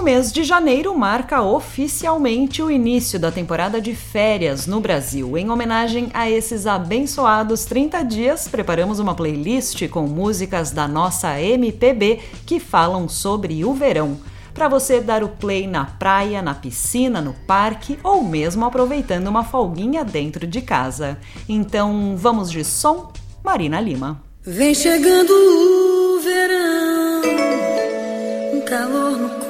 O mês de janeiro marca oficialmente o início da temporada de férias no Brasil. Em homenagem a esses abençoados 30 dias, preparamos uma playlist com músicas da nossa MPB que falam sobre o verão. Para você dar o play na praia, na piscina, no parque ou mesmo aproveitando uma folguinha dentro de casa. Então, vamos de som? Marina Lima. Vem chegando o verão, um calor no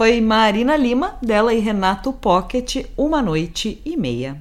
foi Marina Lima, dela e Renato Pocket, Uma Noite e Meia.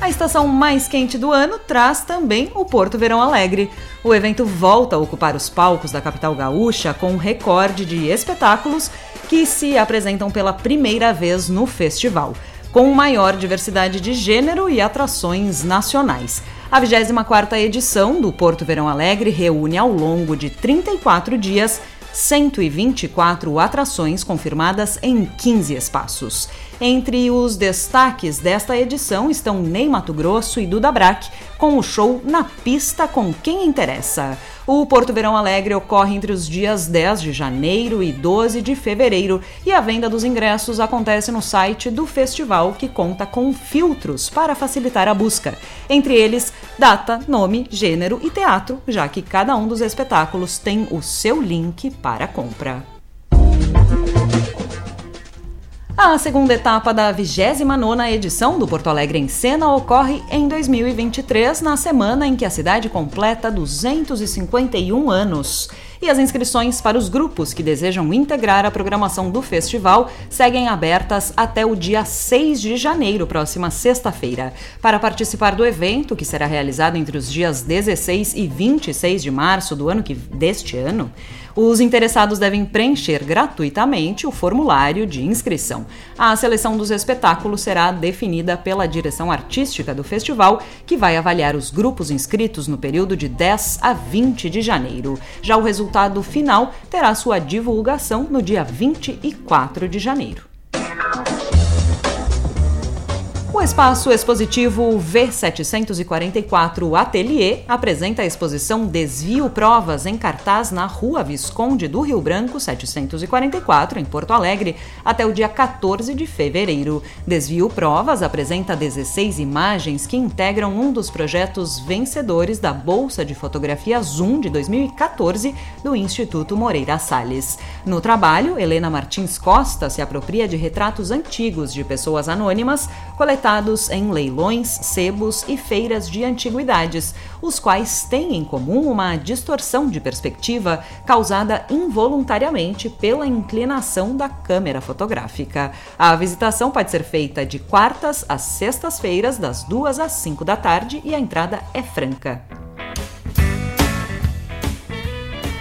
A estação mais quente do ano traz também o Porto Verão Alegre. O evento volta a ocupar os palcos da capital gaúcha com um recorde de espetáculos que se apresentam pela primeira vez no festival, com maior diversidade de gênero e atrações nacionais. A 24ª edição do Porto Verão Alegre reúne ao longo de 34 dias 124 atrações confirmadas em 15 espaços. Entre os destaques desta edição estão Ney Mato Grosso e Duda Brack, com o show Na Pista com Quem Interessa. O Porto Verão Alegre ocorre entre os dias 10 de janeiro e 12 de fevereiro e a venda dos ingressos acontece no site do festival, que conta com filtros para facilitar a busca. Entre eles, data, nome, gênero e teatro, já que cada um dos espetáculos tem o seu link para compra. A segunda etapa da 29ª edição do Porto Alegre em Cena ocorre em 2023, na semana em que a cidade completa 251 anos. E as inscrições para os grupos que desejam integrar a programação do festival seguem abertas até o dia 6 de janeiro, próxima sexta-feira. Para participar do evento, que será realizado entre os dias 16 e 26 de março do ano que deste ano, os interessados devem preencher gratuitamente o formulário de inscrição. A seleção dos espetáculos será definida pela direção artística do festival, que vai avaliar os grupos inscritos no período de 10 a 20 de janeiro. Já o resultado final terá sua divulgação no dia 24 de janeiro. Espaço expositivo V744 Atelier apresenta a exposição Desvio Provas em cartaz na Rua Visconde do Rio Branco 744, em Porto Alegre, até o dia 14 de fevereiro. Desvio Provas apresenta 16 imagens que integram um dos projetos vencedores da Bolsa de Fotografia Zoom de 2014 do Instituto Moreira Salles. No trabalho, Helena Martins Costa se apropria de retratos antigos de pessoas anônimas coletados coletados em leilões, sebos e feiras de antiguidades, os quais têm em comum uma distorção de perspectiva causada involuntariamente pela inclinação da câmera fotográfica. A visitação pode ser feita de quartas às sextas-feiras, das duas às cinco da tarde, e a entrada é franca.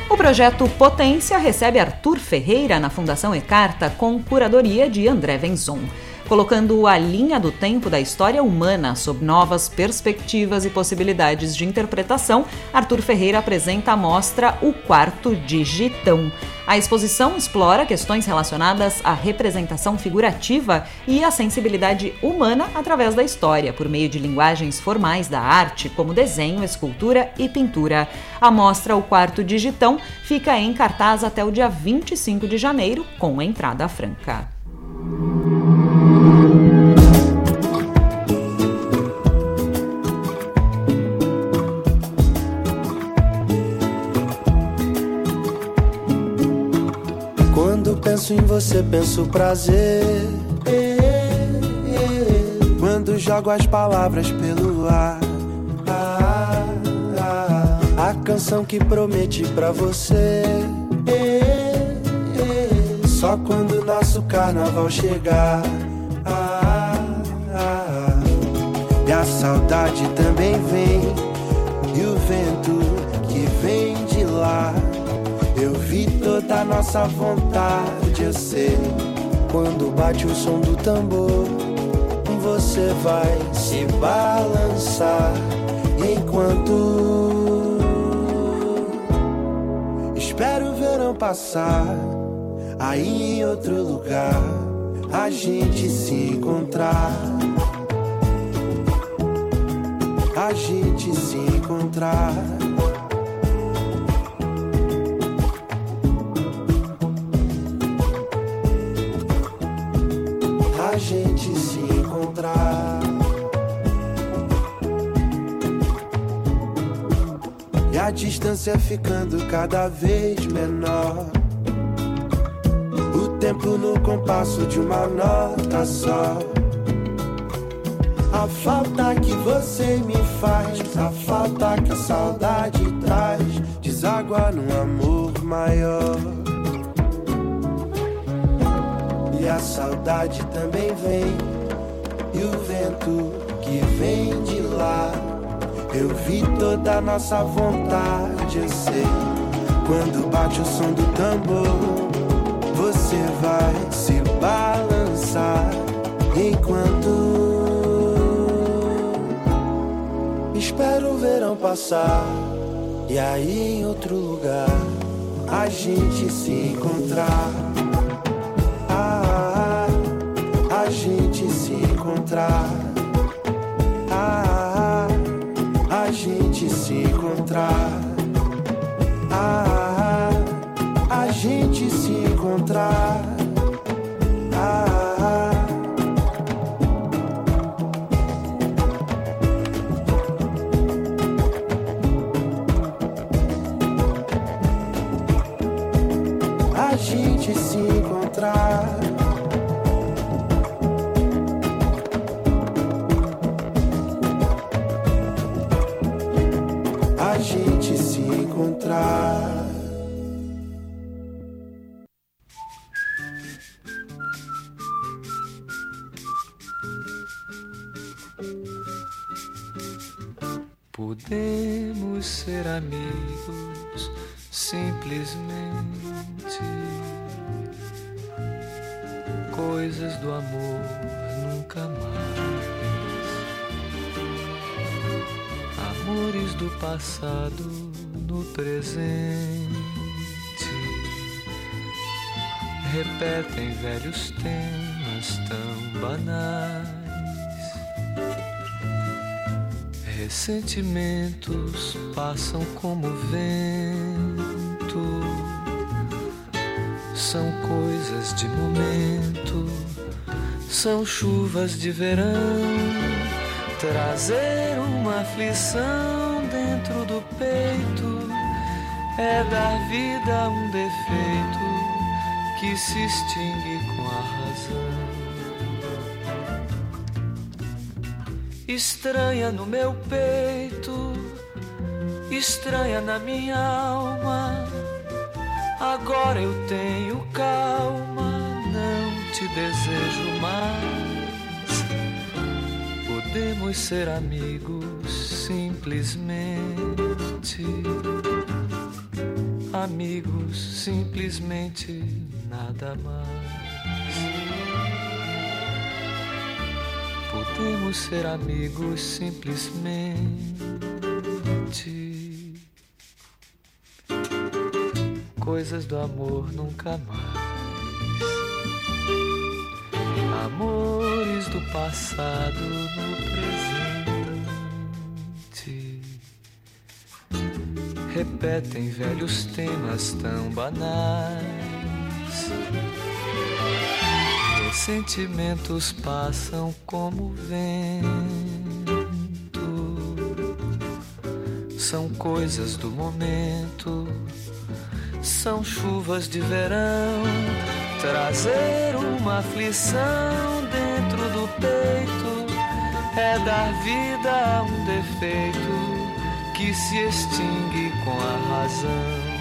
O projeto Potência recebe Arthur Ferreira na Fundação Ecarta com curadoria de André Venzon colocando a linha do tempo da história humana sob novas perspectivas e possibilidades de interpretação, Arthur Ferreira apresenta a mostra O Quarto Digitão. A exposição explora questões relacionadas à representação figurativa e à sensibilidade humana através da história, por meio de linguagens formais da arte, como desenho, escultura e pintura. A mostra O Quarto Digitão fica em cartaz até o dia 25 de janeiro, com entrada franca. Penso em você, penso prazer. Quando jogo as palavras pelo ar. A canção que prometi pra você. Só quando nosso carnaval chegar. E a saudade também vem. E o vento que vem de lá. Eu vi toda a nossa vontade, eu sei. Quando bate o som do tambor, você vai se balançar enquanto espero o verão passar. Aí em outro lugar, a gente se encontrar. A gente se encontrar. Distância ficando cada vez menor. O tempo no compasso de uma nota só. A falta que você me faz, a falta que a saudade traz, deságua num amor maior. e a saudade também vem. E o vento que vem de lá. Eu vi toda a nossa vontade, eu sei. Quando bate o som do tambor, você vai se balançar enquanto espero o verão passar. E aí em outro lugar a gente se encontrar. Ah, a gente se encontrar. Encontrar. Ah, a gente se encontrar. Coisas do amor nunca mais. Amores do passado no presente. Repetem velhos temas tão banais Ressentimentos passam como vento, são coisas de momento, são chuvas de verão, trazer uma aflição dentro do peito é dar vida a um defeito que se extingue com a razão. estranha no meu peito, estranha na minha alma. Agora eu tenho calma, não te desejo mais. Podemos ser amigos simplesmente. Amigos, simplesmente nada mais. Podemos ser amigos simplesmente. Coisas do amor nunca mais. Amores do passado no presente. Repetem velhos temas tão banais Sentimentos passam como vento, são coisas do momento, são chuvas de verão, trazer uma aflição dentro do peito é dar vida a um defeito que se extingue com a razão.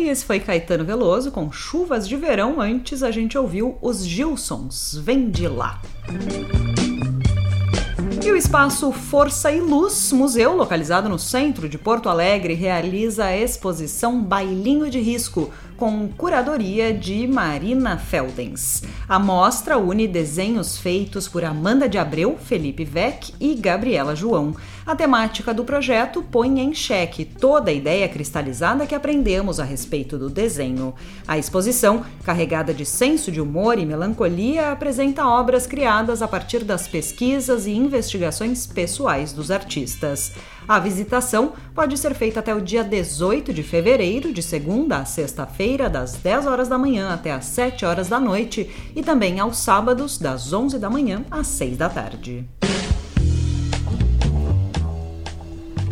Aí, esse foi Caetano Veloso com Chuvas de Verão. Antes a gente ouviu os Gilsons, Vem de Lá. E o espaço Força e Luz, museu localizado no centro de Porto Alegre, realiza a exposição Bailinho de Risco, com curadoria de Marina Feldens. A mostra une desenhos feitos por Amanda de Abreu, Felipe Vec e Gabriela João. A temática do projeto põe em xeque toda a ideia cristalizada que aprendemos a respeito do desenho. A exposição, carregada de senso de humor e melancolia, apresenta obras criadas a partir das pesquisas e investigações pessoais dos artistas. A visitação pode ser feita até o dia 18 de fevereiro, de segunda a sexta-feira, das 10 horas da manhã até as 7 horas da noite, e também aos sábados, das 11 da manhã às 6 da tarde.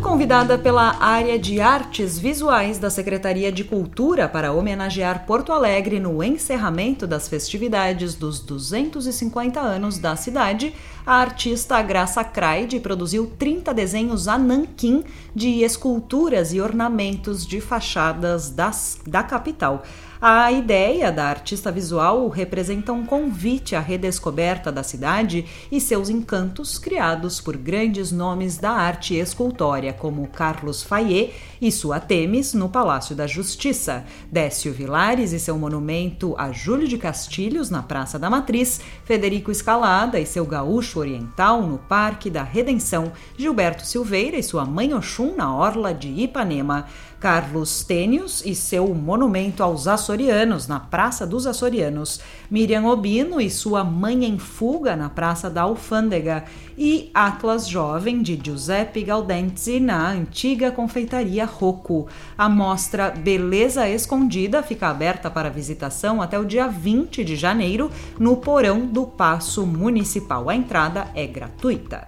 Convidada pela área de artes visuais da Secretaria de Cultura para homenagear Porto Alegre no encerramento das festividades dos 250 anos da cidade, a artista Graça Craide produziu 30 desenhos a nanquim de esculturas e ornamentos de fachadas das, da capital. A ideia da artista visual representa um convite à redescoberta da cidade e seus encantos criados por grandes nomes da arte escultória, como Carlos Fayet e sua Temis no Palácio da Justiça, Décio Vilares e seu monumento a Júlio de Castilhos na Praça da Matriz, Federico Escalada e seu gaúcho oriental no Parque da Redenção, Gilberto Silveira e sua mãe Oxum na Orla de Ipanema. Carlos Tênios e seu monumento aos açorianos na Praça dos Açorianos, Miriam Obino e sua Mãe em Fuga na Praça da Alfândega e Atlas Jovem de Giuseppe Gaudenzzi na antiga confeitaria Rocco. A mostra Beleza Escondida fica aberta para visitação até o dia 20 de janeiro no porão do Paço Municipal. A entrada é gratuita.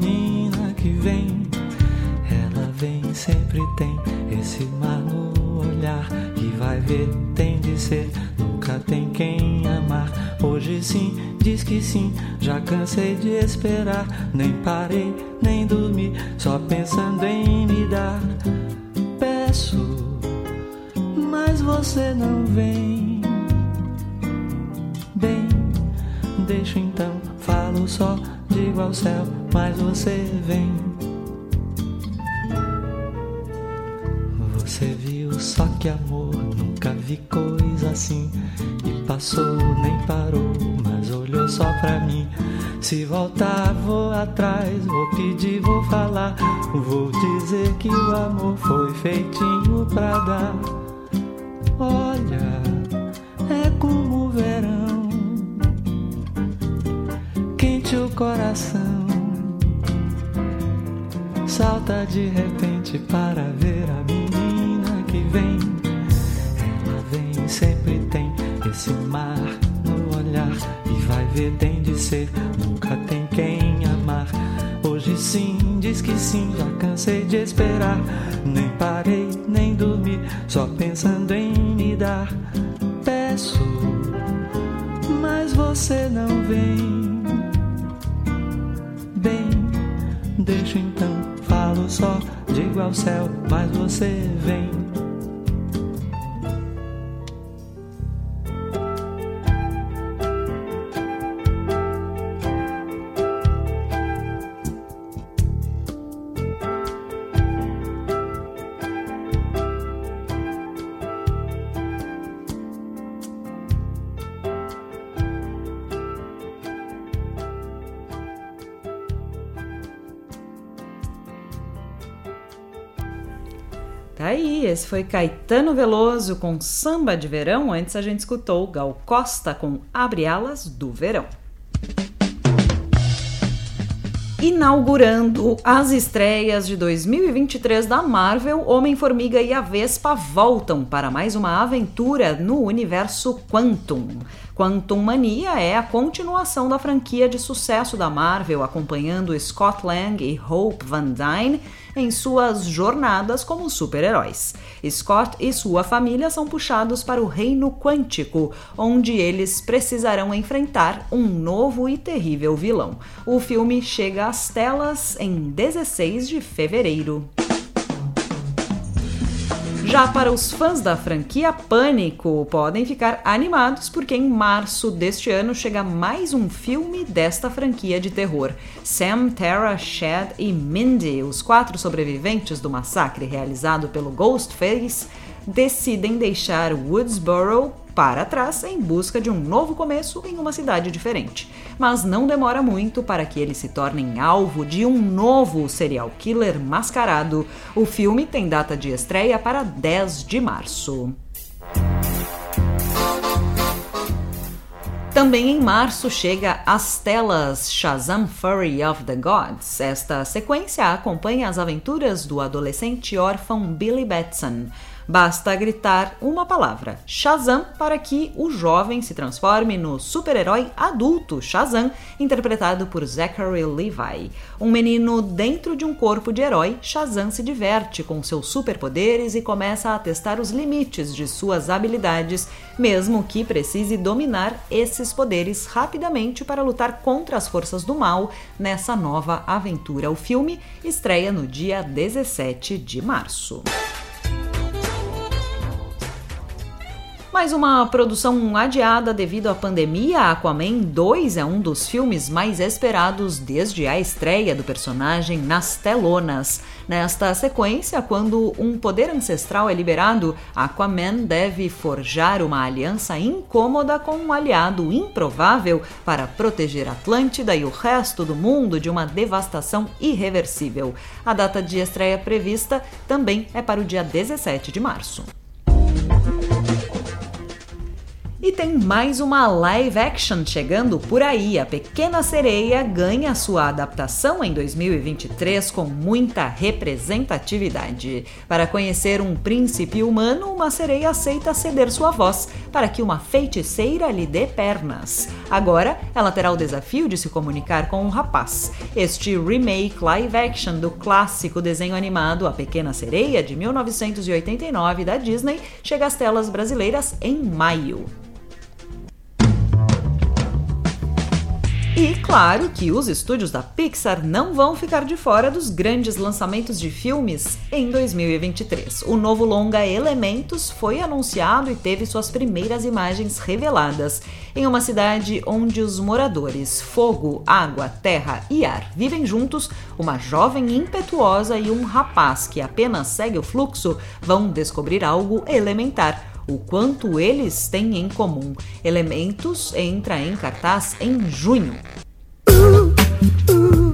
que vem. Ela vem, sempre tem esse mar no olhar. E vai ver, tem de ser, nunca tem quem amar. Hoje sim, diz que sim, já cansei de esperar. Nem parei, nem dormi, só pensando em me dar. Peço, mas você não vem. deixo então, falo só, digo ao céu, mas você vem. Você viu só que amor, nunca vi coisa assim. E passou, nem parou, mas olhou só pra mim. Se voltar, vou atrás, vou pedir, vou falar. Vou dizer que o amor foi feitinho pra dar. Olha, coração salta de repente para ver a menina que vem. Ela vem, sempre tem esse mar no olhar e vai ver, tem de ser, nunca tem quem amar. Hoje sim, diz que sim, já cansei de esperar. Nem parei, nem dormi, só pensando em me dar. Peço, mas você não vem Deixo então, falo só, digo ao céu, mas você vem. Tá aí, esse foi Caetano Veloso com Samba de Verão. Antes a gente escutou Gal Costa com Abre Alas do Verão. Inaugurando as estreias de 2023 da Marvel, Homem-Formiga e a Vespa voltam para mais uma aventura no universo Quantum. Quantum Mania é a continuação da franquia de sucesso da Marvel, acompanhando Scott Lang e Hope Van Dyne em suas jornadas como super-heróis. Scott e sua família são puxados para o reino quântico, onde eles precisarão enfrentar um novo e terrível vilão. O filme chega às telas em 16 de fevereiro. Já para os fãs da franquia Pânico, podem ficar animados porque em março deste ano chega mais um filme desta franquia de terror. Sam, Tara, Chad e Mindy, os quatro sobreviventes do massacre realizado pelo Ghostface, decidem deixar Woodsboro para trás em busca de um novo começo em uma cidade diferente. Mas não demora muito para que eles se tornem alvo de um novo serial killer mascarado. O filme tem data de estreia para 10 de março. Também em março chega às telas Shazam Fury of the Gods. Esta sequência acompanha as aventuras do adolescente órfão Billy Batson Basta gritar uma palavra, Shazam, para que o jovem se transforme no super-herói adulto Shazam, interpretado por Zachary Levi. Um menino dentro de um corpo de herói, Shazam se diverte com seus superpoderes e começa a testar os limites de suas habilidades, mesmo que precise dominar esses poderes rapidamente para lutar contra as forças do mal nessa nova aventura. O filme estreia no dia 17 de março. Mais uma produção adiada devido à pandemia, Aquaman 2 é um dos filmes mais esperados desde a estreia do personagem nas telonas. Nesta sequência, quando um poder ancestral é liberado, Aquaman deve forjar uma aliança incômoda com um aliado improvável para proteger Atlântida e o resto do mundo de uma devastação irreversível. A data de estreia prevista também é para o dia 17 de março. E tem mais uma live action chegando por aí. A Pequena Sereia ganha sua adaptação em 2023 com muita representatividade. Para conhecer um príncipe humano, uma sereia aceita ceder sua voz para que uma feiticeira lhe dê pernas. Agora, ela terá o desafio de se comunicar com um rapaz. Este remake live action do clássico desenho animado A Pequena Sereia de 1989 da Disney chega às telas brasileiras em maio. E claro que os estúdios da Pixar não vão ficar de fora dos grandes lançamentos de filmes em 2023. O novo longa Elementos foi anunciado e teve suas primeiras imagens reveladas. Em uma cidade onde os moradores, fogo, água, terra e ar vivem juntos, uma jovem impetuosa e um rapaz que apenas segue o fluxo vão descobrir algo elementar o quanto eles têm em comum. Elementos entra em cartaz em junho. Tudo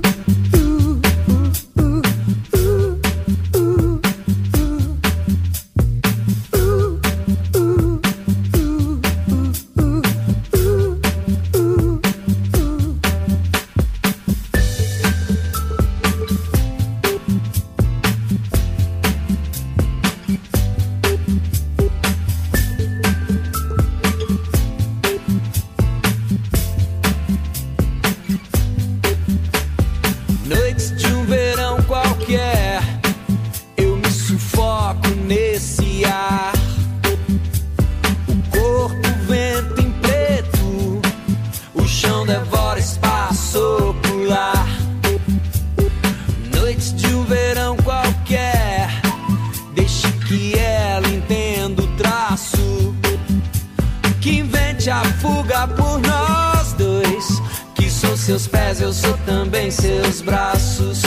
por nós dois. Que sou seus pés, eu sou também seus braços.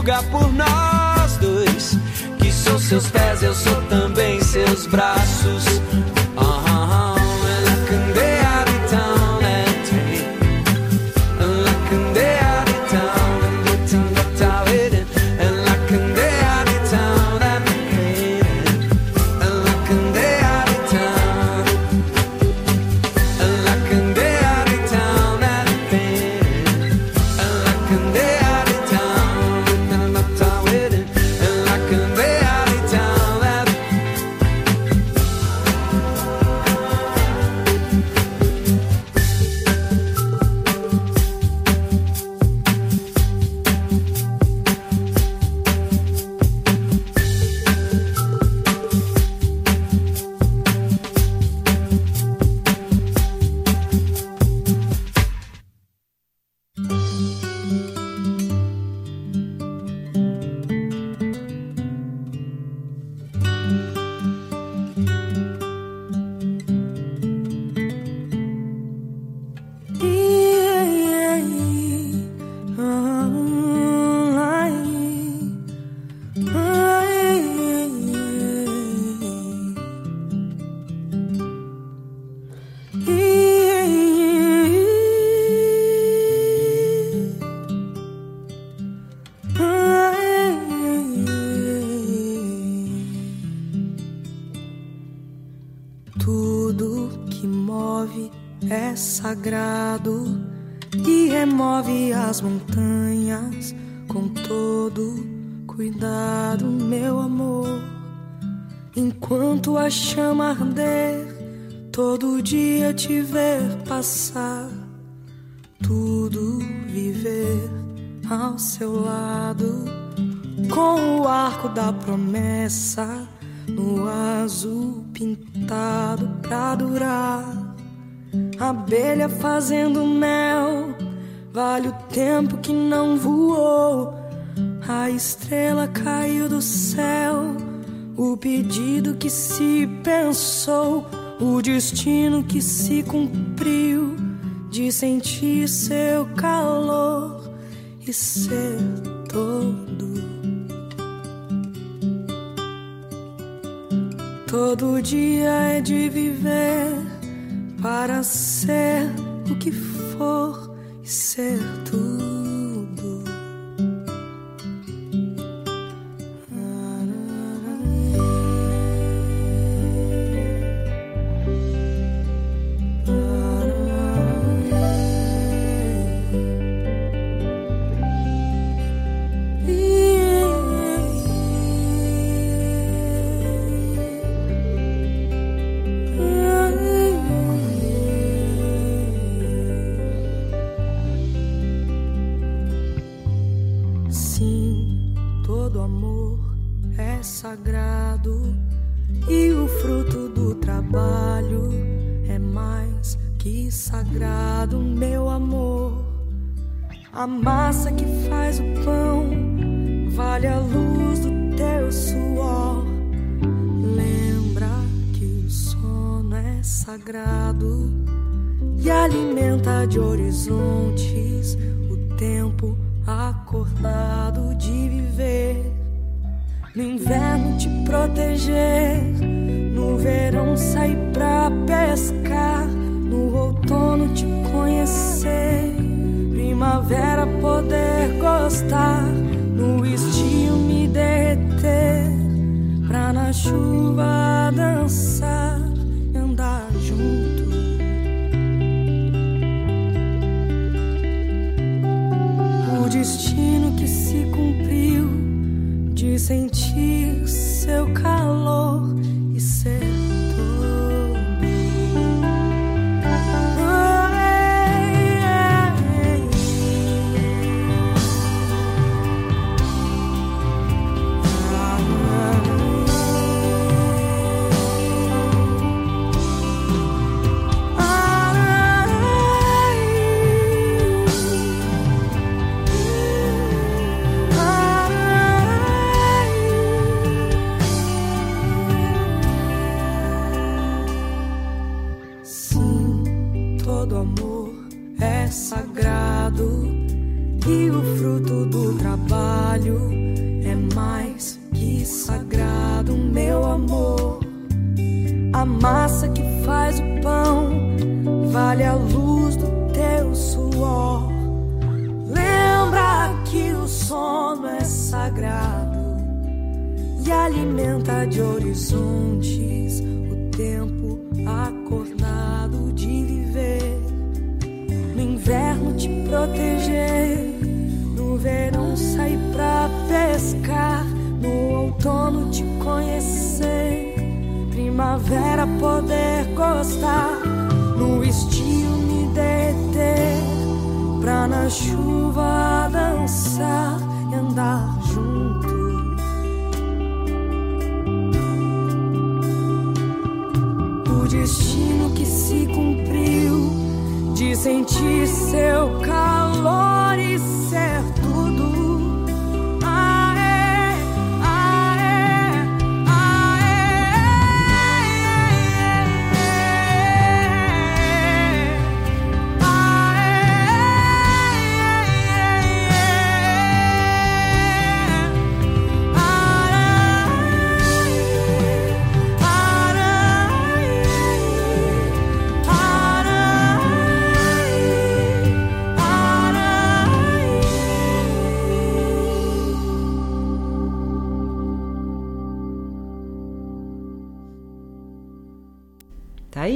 lugar por nós dois. Que sou seus pés, eu sou também seus braços. Enquanto a chama arder, todo dia te ver passar, tudo viver ao seu lado, com o arco da promessa no azul pintado pra durar. Abelha fazendo mel, vale o tempo que não voou. A estrela caiu do céu, o pedido que se pensou, o destino que se cumpriu de sentir seu calor e ser todo. Todo dia é de viver para ser o que for e ser tudo.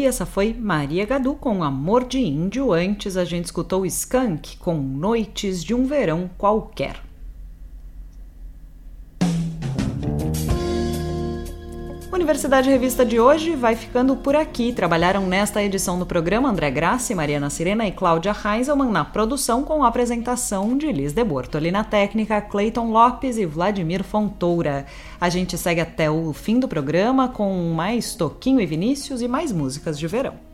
Aí, essa foi Maria Gadu com Amor de Índio. Antes a gente escutou Skank com Noites de um Verão Qualquer. Universidade Revista de hoje vai ficando por aqui. Trabalharam nesta edição do programa André Graça, Mariana Sirena e Cláudia Heinzelmann na produção com a apresentação de Liz de Bortoli na técnica, Clayton Lopes e Vladimir Fontoura. A gente segue até o fim do programa com mais Toquinho e Vinícius e mais músicas de verão.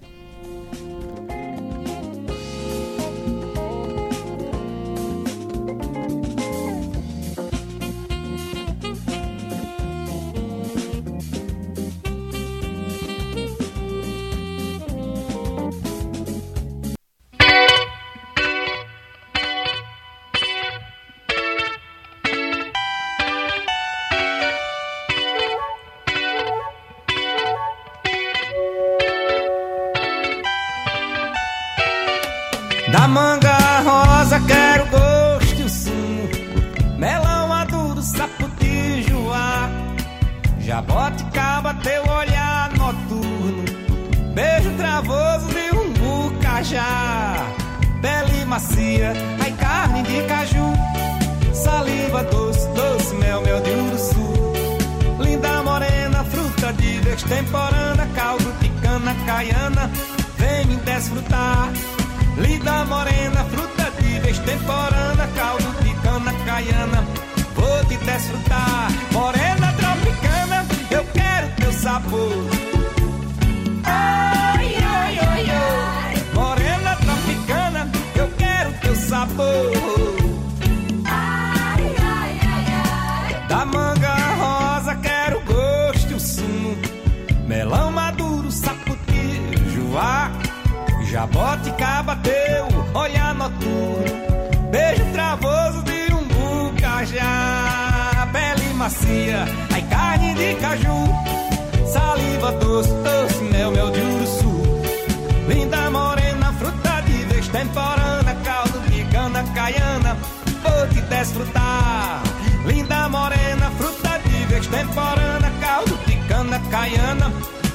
Da manga rosa quero gosto e o sumo Melão maduro, saputijoá Jaboticaba, teu olhar noturno. Beijo travoso de um bucajá Pele macia, ai carne de caju. Saliva doce, doce mel, mel de uruçu Linda morena, fruta de vez temporana Caldo de cana caiana. Vem me desfrutar Linda morena, fruta de vez temporana, caldo de cana caiana, vou te desfrutar. Morena tropicana, eu quero teu sabor. Ai, ai, ai, ai. Morena tropicana, eu quero teu sabor. Ai, ai, ai, ai. Da manga rosa quero gosto e o sumo, melão maduro, saputijoá. Jaboticaba macia, ai carne de caju Saliva doce, doce, mel, mel de urso Linda morena, fruta de vez temporana Caldo de cana caiana, vou te desfrutar. Linda morena, fruta de vez temporana Caldo de cana caiana,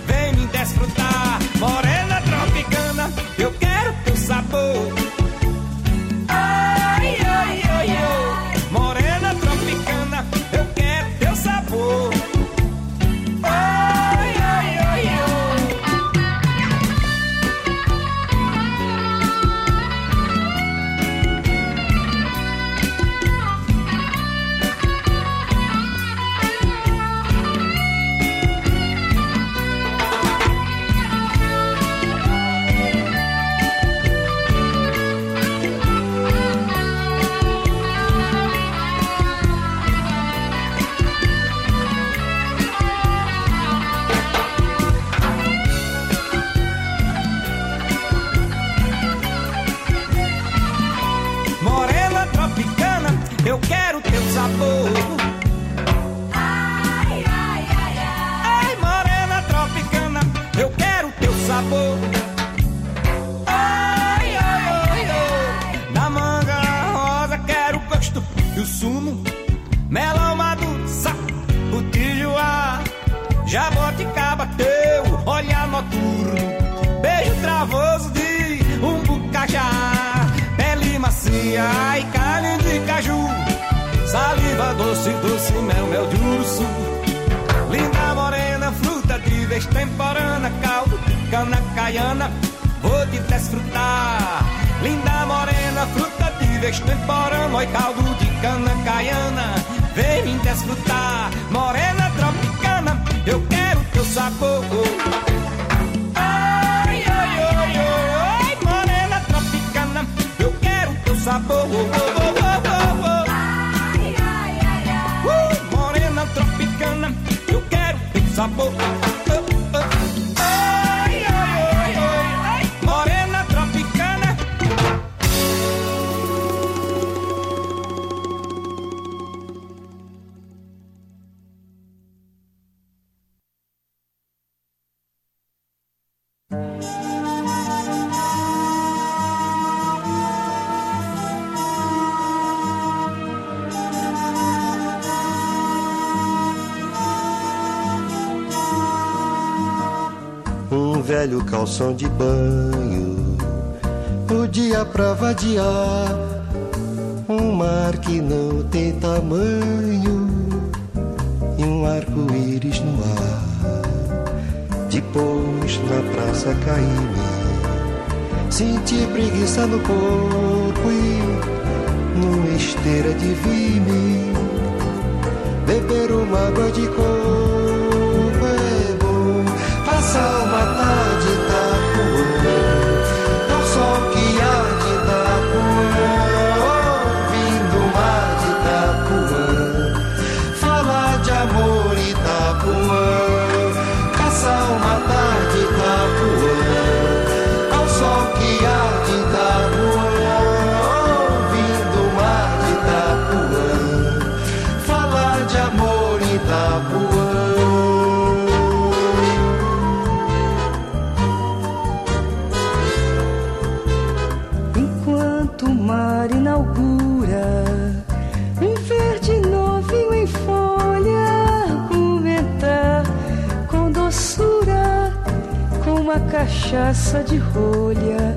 vem me desfrutar. Morena temporana. Oi, caldo de cana caiana, vem me desfrutar. Morena tropicana, eu quero teu sabor. Ai, ai, ai, ai, ai, morena tropicana, eu quero teu sabor. Uh, morena tropicana, eu quero teu sabor. Calção de banho, o dia pra vadiar, um mar que não tem tamanho e um arco-íris no ar. Depois na praça caí-me, senti preguiça no corpo e numa esteira de vime beber uma água de coco é bom. Passar uma tarde cachaça de rolha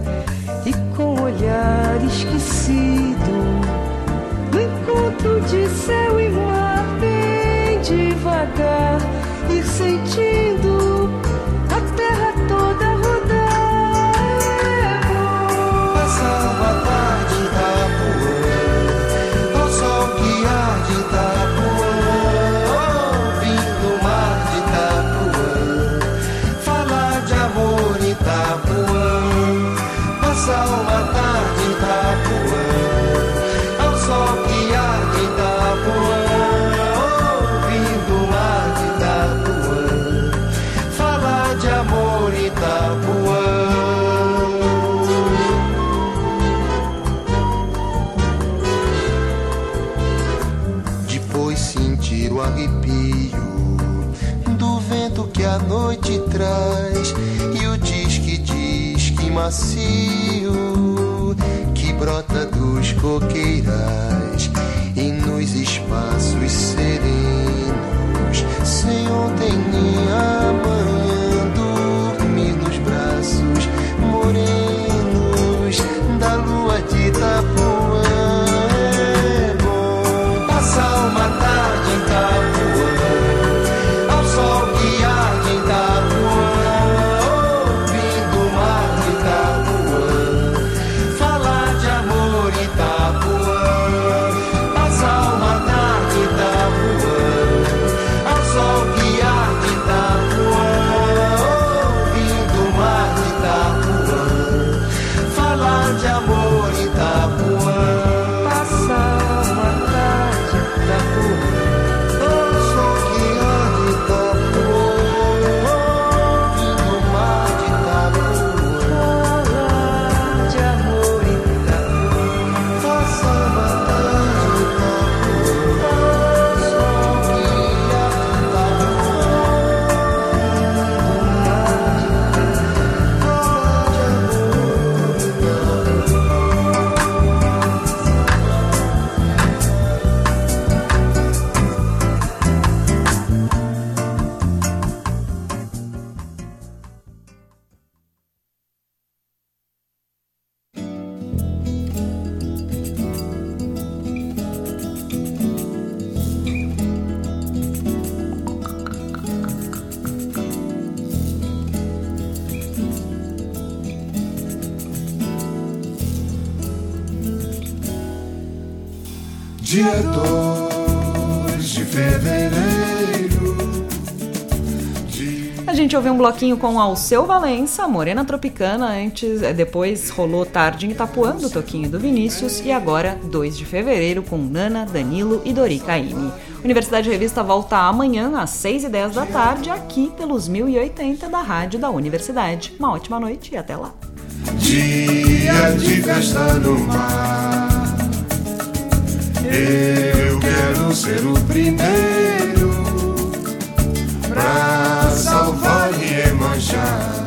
a noite traz. E o disque disque macio que brota dos coqueirais. E nos espaços serenos sem ontem nem amanhã Dia 2 de fevereiro. A gente ouviu um bloquinho com Alceu Valença, Morena Tropicana, antes, eh, depois rolou Tarde em Itapuã, do Toquinho do Vinícius, e agora 2 de fevereiro com Nana, Danilo e Dori Caymmi. Universidade Revista volta amanhã às 6 e 10 da tarde, aqui pelos 1080 da Rádio da Universidade. Uma ótima noite e até lá. Dia de festa no mar. Eu quero ser o primeiro pra salvar Iemanjá.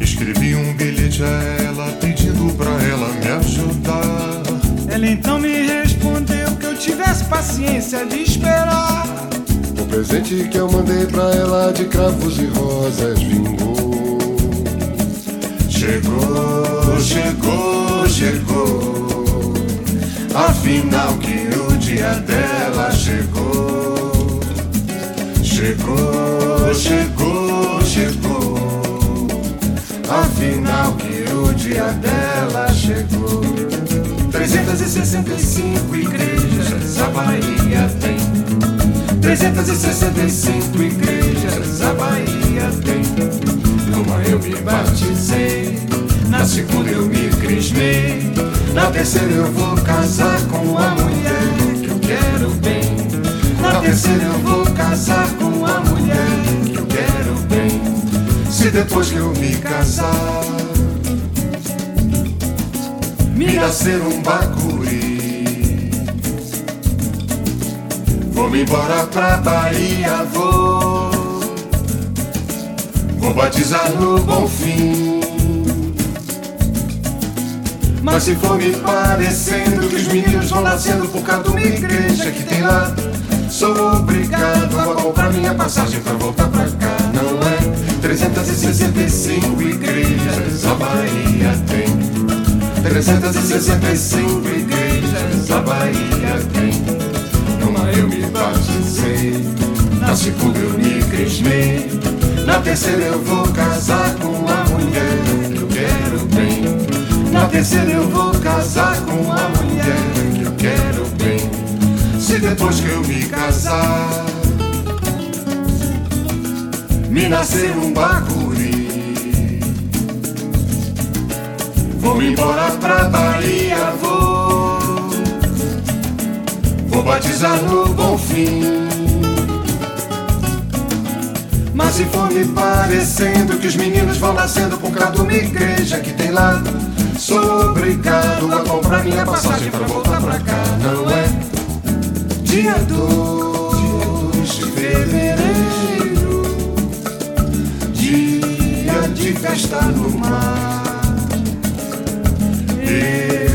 Escrevi um bilhete a ela pedindo pra ela me ajudar. Ela então me respondeu que eu tivesse paciência de esperar. O presente que eu mandei pra ela de cravos e rosas vingou. Chegou, chegou, chegou. Afinal que o dia dela chegou. Chegou, chegou, chegou. Afinal que o dia dela chegou. 365 igrejas a Bahia tem. 365 igrejas a Bahia tem. Numa eu me batizei, na segunda eu me crismei, na terceira eu vou casar com a mulher que eu quero bem. Na terceira eu vou casar com a mulher que eu quero bem. Se depois que eu me casar me nascer um bacuri. Vou-me embora pra Bahia, vou. Vou batizar no bom fim. Mas se for me parecendo que os meninos vão nascendo por causa de uma igreja que tem lá, sou obrigado a comprar minha passagem pra voltar pra cá. Não é 365 igrejas a Bahia tem. 365 igrejas a Bahia tem eu me batizei. Na segunda eu me crismei. Na terceira eu vou casar com a mulher terceira eu vou casar com a mulher que eu quero bem. Se depois que eu me casar me nascer um bacuri, vou me embora pra Bahia, vou Vou batizar no bom fim. Mas se for me parecendo que os meninos vão nascendo por causa de uma igreja que tem lá, sou obrigado a comprar minha passagem pra voltar pra cá, não é? Dia 2 de fevereiro, dia de festa no mar. Eu